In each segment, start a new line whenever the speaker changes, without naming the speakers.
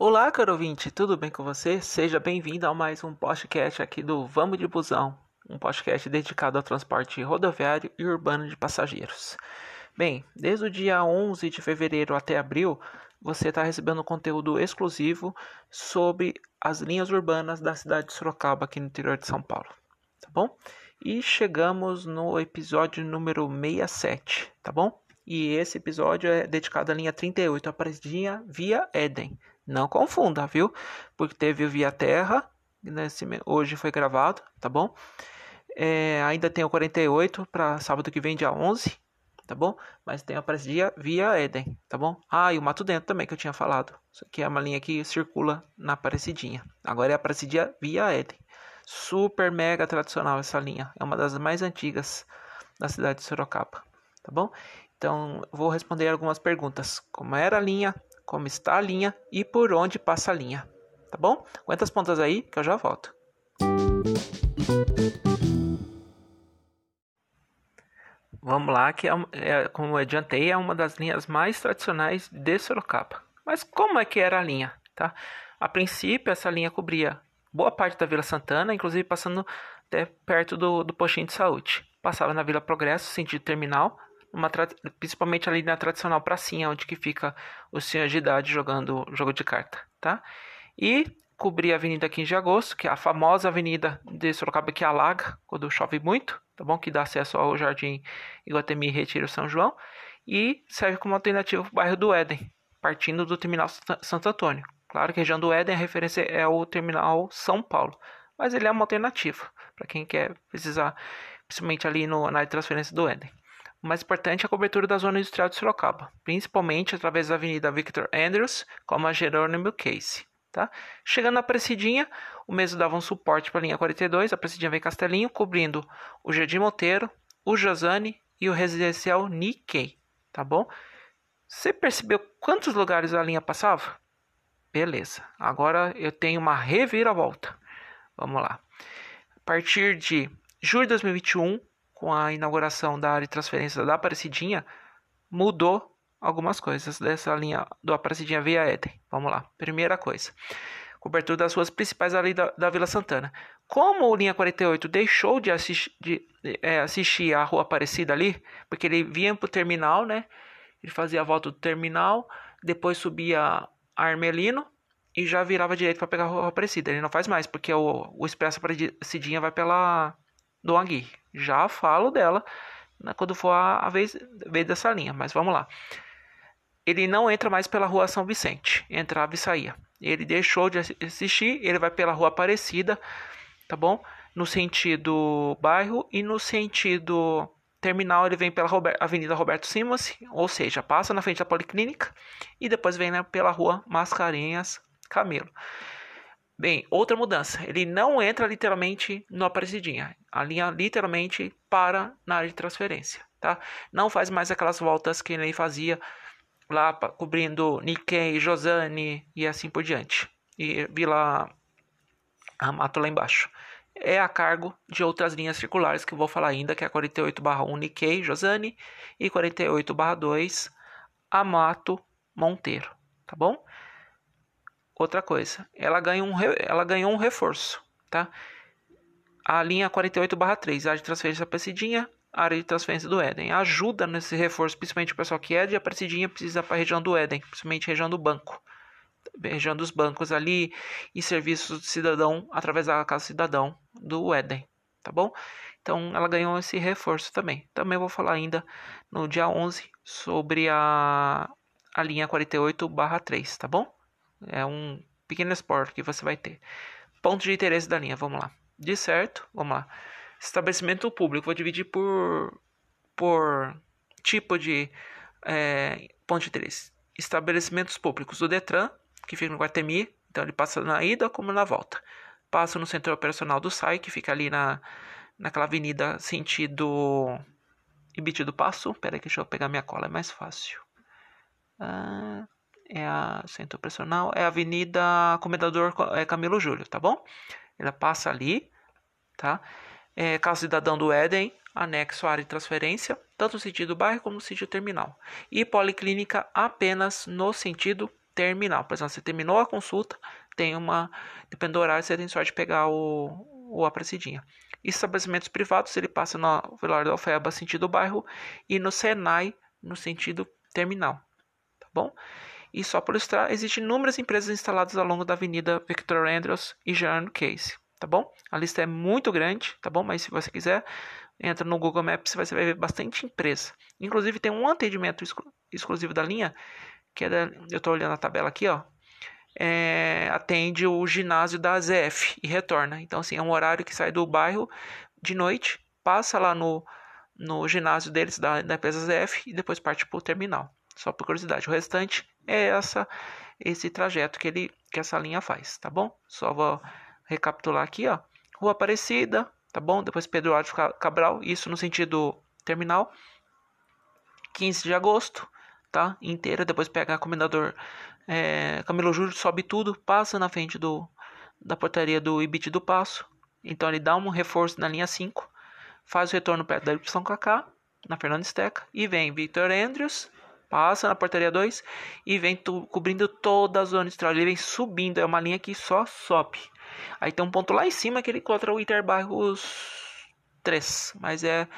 Olá, caro ouvinte, tudo bem com você? Seja bem-vindo a mais um podcast aqui do Vamos de Busão, um podcast dedicado ao transporte rodoviário e urbano de passageiros. Bem, desde o dia 11 de fevereiro até abril, você está recebendo conteúdo exclusivo sobre as linhas urbanas da cidade de Sorocaba, aqui no interior de São Paulo, tá bom? E chegamos no episódio número 67, tá bom? E esse episódio é dedicado à linha 38, a Aparecidinha via Éden. Não confunda, viu? Porque teve o Via Terra, nesse, hoje foi gravado, tá bom? É, ainda tem o 48 para sábado que vem, dia 11, tá bom? Mas tem a Aparecidinha via Éden, tá bom? Ah, e o Mato Dentro também, que eu tinha falado. Isso aqui é uma linha que circula na Aparecidinha. Agora é a Aparecidinha via Éden. Super mega tradicional essa linha. É uma das mais antigas da cidade de Sorocaba, tá bom? Então, vou responder algumas perguntas. Como era a linha, como está a linha e por onde passa a linha. Tá bom? Aguenta as pontas aí que eu já volto. Vamos lá, que é, é, como eu adiantei, é uma das linhas mais tradicionais de Sorocaba. Mas como é que era a linha? Tá? A princípio, essa linha cobria boa parte da Vila Santana, inclusive passando até perto do, do postinho de saúde. Passava na Vila Progresso, sentido terminal, principalmente ali na tradicional pracinha, onde que fica os senhores de idade jogando jogo de carta, tá? E cobrir a Avenida 15 de Agosto, que é a famosa avenida de Sorocaba que alaga quando chove muito, tá bom? Que dá acesso ao Jardim Iguatemi Retiro São João. E serve como alternativa para o bairro do Éden, partindo do terminal Santo Antônio. Claro que a região do Éden, a referência é o terminal São Paulo, mas ele é uma alternativa para quem quer precisar, principalmente ali no, na transferência do Éden. O mais importante é a cobertura da zona industrial de Sorocaba, principalmente através da Avenida Victor Andrews, como a Jerônimo Case. Tá? Chegando na Precidinha, o mesmo dava um suporte para a linha 42, a Precidinha vem Castelinho, cobrindo o Jardim Monteiro, o Josane e o residencial Nikkei. Tá bom? Você percebeu quantos lugares a linha passava? Beleza, agora eu tenho uma reviravolta. Vamos lá. A partir de julho de 2021, com a inauguração da área de transferência da Aparecidinha, mudou algumas coisas dessa linha do Aparecidinha via Éden. Vamos lá. Primeira coisa. Cobertura das ruas principais ali da, da Vila Santana. Como o linha 48 deixou de, assistir, de é, assistir a rua Aparecida ali, porque ele vinha para o terminal, né? Ele fazia a volta do terminal, depois subia a Armelino e já virava direito para pegar a rua Aparecida. Ele não faz mais, porque o, o Expresso Aparecidinha vai pela do Agui. Já falo dela né, quando for a, a vez, vez dessa linha, mas vamos lá. Ele não entra mais pela rua São Vicente, entrava e saía. Ele deixou de assistir, ele vai pela rua Aparecida, tá bom? No sentido bairro e no sentido terminal ele vem pela Avenida Roberto Simons, ou seja, passa na frente da Policlínica e depois vem né, pela rua Mascarenhas Camelo. Bem, outra mudança, ele não entra literalmente no Aparecidinha. A linha literalmente para na área de transferência, tá? Não faz mais aquelas voltas que ele fazia lá cobrindo Nikkei, Josane e assim por diante. E Vila Amato lá embaixo. É a cargo de outras linhas circulares que eu vou falar ainda, que é a 48/1 Nikkei, Josane e 48/2 Amato Monteiro, tá bom? Outra coisa, ela, ganha um, ela ganhou um reforço, tá? A linha 48/3, área de transferência Aparecidinha, área de transferência do Éden. Ajuda nesse reforço, principalmente o pessoal que é de Aparecidinha precisa para a região do Éden, principalmente região do banco. Região dos bancos ali e serviços do cidadão através da Casa Cidadão do Éden, tá bom? Então ela ganhou esse reforço também. Também vou falar ainda no dia 11 sobre a, a linha 48/3, tá bom? É um pequeno esporte que você vai ter. Ponto de interesse da linha, vamos lá. De certo, vamos lá. Estabelecimento público, vou dividir por, por tipo de é, ponto de interesse. Estabelecimentos públicos. O Detran, que fica no Guatemi, então ele passa na ida como na volta. Passa no centro operacional do SAI, que fica ali na, naquela avenida sentido Ibiti do Passo. Pera aí, deixa eu pegar minha cola, é mais fácil. Ah, é a centro operacional, é a Avenida Comendador é, Camilo Júlio, tá bom? Ela passa ali, tá? É, Casa Cidadão do Éden, anexo área de transferência, tanto no sentido bairro como no sentido terminal. E Policlínica apenas no sentido terminal. Por exemplo, você terminou a consulta, tem uma. Depende do horário, você tem sorte de pegar o, o Aparecidinha. Estabelecimentos privados, ele passa no Velar da Alfeba, sentido bairro, e no Senai, no sentido terminal. Tá bom? E só por ilustrar, existem inúmeras empresas instaladas ao longo da Avenida Victor Andrews e Jean Case. Tá bom? A lista é muito grande, tá bom? Mas se você quiser, entra no Google Maps, você vai ver bastante empresa. Inclusive tem um atendimento exclu exclusivo da linha, que é da, eu estou olhando a tabela aqui, ó. É, atende o ginásio da ZF e retorna. Então, assim, é um horário que sai do bairro de noite, passa lá no, no ginásio deles, da, da empresa ZF, e depois parte para o terminal. Só por curiosidade. O restante é essa esse trajeto que ele que essa linha faz, tá bom? Só vou recapitular aqui, ó. Rua Aparecida, tá bom? Depois Pedro Álvares Cabral, isso no sentido terminal. 15 de agosto, tá? Inteira, depois pega a Comendador é, Camilo Júlio, sobe tudo, passa na frente do da portaria do Ibit do Passo. Então ele dá um reforço na linha 5, faz o retorno perto da São Cacá, na Fernanda Esteca, e vem Victor Andrews, passa na portaria 2 e vem cobrindo toda a zona industrial. Ele vem subindo, é uma linha que só sobe. Aí tem um ponto lá em cima que ele encontra o Interbarros 3, mas é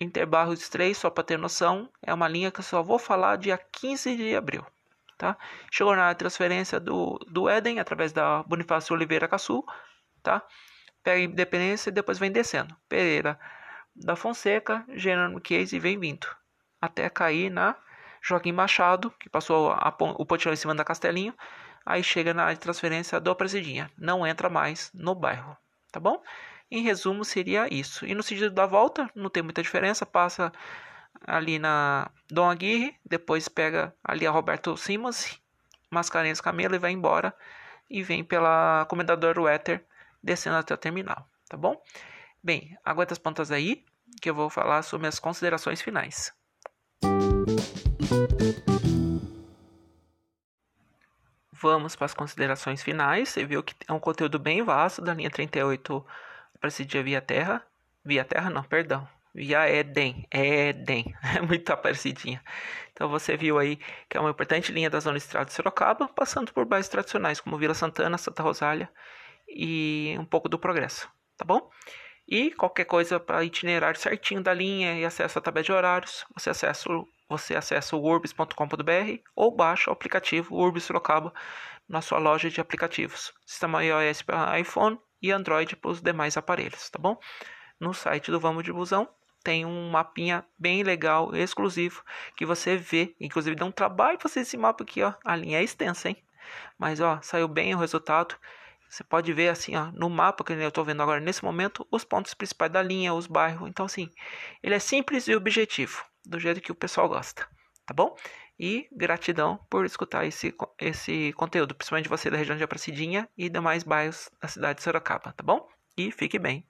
Interbarros 3, só para ter noção, é uma linha que eu só vou falar dia 15 de abril. Tá? Chegou na transferência do, do Éden através da Bonifácio Oliveira Caçu, tá? Pega Independência e depois vem descendo. Pereira da Fonseca, Gênero Case e vem vindo. Até cair na Joaquim Machado, que passou a, o pontilhão em cima da Castelinho, aí chega na transferência do Presidinha, não entra mais no bairro, tá bom? Em resumo, seria isso. E no sentido da volta, não tem muita diferença, passa ali na Dom Aguirre, depois pega ali a Roberto Simas, Mascarenhas Camelo e vai embora, e vem pela Comendador Wetter, descendo até o terminal, tá bom? Bem, aguenta as pontas aí, que eu vou falar sobre as considerações finais. Vamos para as considerações finais. Você viu que é um conteúdo bem vasto da linha 38 para esse dia via terra. Via terra, não, perdão. Via Eden. Eden. É muito parecidinha. Então você viu aí que é uma importante linha da Zona Estrada de Sorocaba, passando por bairros tradicionais como Vila Santana, Santa Rosália e um pouco do Progresso. Tá bom? E qualquer coisa para itinerário certinho da linha e acesso à tabela de horários, você acessa o você acessa o urbis.com.br ou baixa o aplicativo Urbis Sorocaba na sua loja de aplicativos. Sistema iOS para iPhone e Android para os demais aparelhos, tá bom? No site do Vamos de Busão tem um mapinha bem legal, exclusivo, que você vê, inclusive dá um trabalho fazer esse mapa aqui, ó. A linha é extensa, hein? Mas ó, saiu bem o resultado. Você pode ver assim, ó, no mapa que eu estou vendo agora nesse momento, os pontos principais da linha, os bairros. Então assim, ele é simples e objetivo do jeito que o pessoal gosta, tá bom? E gratidão por escutar esse, esse conteúdo, principalmente você da região de Apracidinha e demais bairros da cidade de Sorocaba, tá bom? E fique bem.